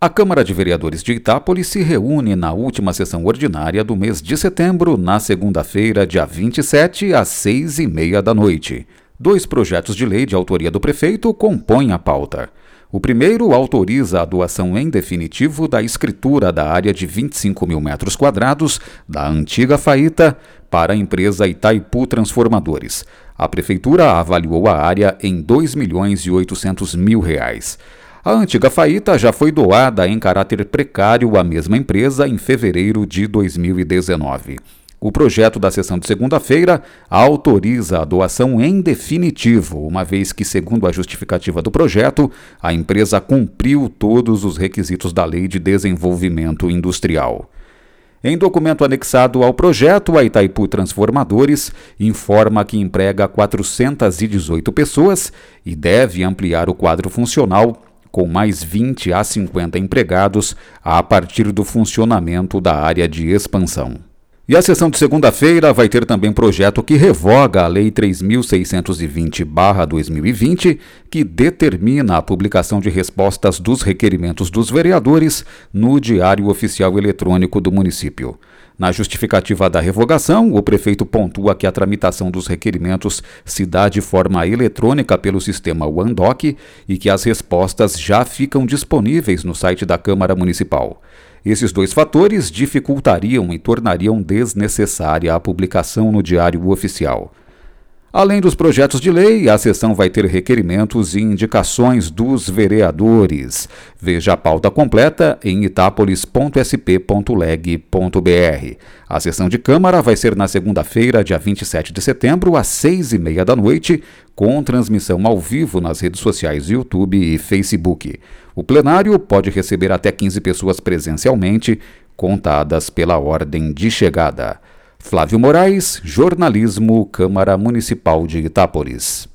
A Câmara de Vereadores de Itápolis se reúne na última sessão ordinária do mês de setembro, na segunda-feira, dia 27, às seis e meia da noite. Dois projetos de lei de autoria do prefeito compõem a pauta. O primeiro autoriza a doação em definitivo da escritura da área de 25 mil metros quadrados da antiga Faíta para a empresa Itaipu Transformadores. A prefeitura avaliou a área em 2 milhões e 800 mil reais. A antiga Faíta já foi doada em caráter precário à mesma empresa em fevereiro de 2019. O projeto da sessão de segunda-feira autoriza a doação em definitivo, uma vez que, segundo a justificativa do projeto, a empresa cumpriu todos os requisitos da Lei de Desenvolvimento Industrial. Em documento anexado ao projeto, a Itaipu Transformadores informa que emprega 418 pessoas e deve ampliar o quadro funcional com mais 20 a 50 empregados a partir do funcionamento da área de expansão. E a sessão de segunda-feira vai ter também projeto que revoga a Lei 3.620-2020, que determina a publicação de respostas dos requerimentos dos vereadores no Diário Oficial Eletrônico do município. Na justificativa da revogação, o prefeito pontua que a tramitação dos requerimentos se dá de forma eletrônica pelo sistema OneDoc e que as respostas já ficam disponíveis no site da Câmara Municipal. Esses dois fatores dificultariam e tornariam desnecessária a publicação no Diário Oficial. Além dos projetos de lei, a sessão vai ter requerimentos e indicações dos vereadores. Veja a pauta completa em itapolis.sp.leg.br. A sessão de Câmara vai ser na segunda-feira, dia 27 de setembro, às seis e meia da noite, com transmissão ao vivo nas redes sociais YouTube e Facebook. O plenário pode receber até 15 pessoas presencialmente, contadas pela ordem de chegada. Flávio Moraes, Jornalismo, Câmara Municipal de Itápolis.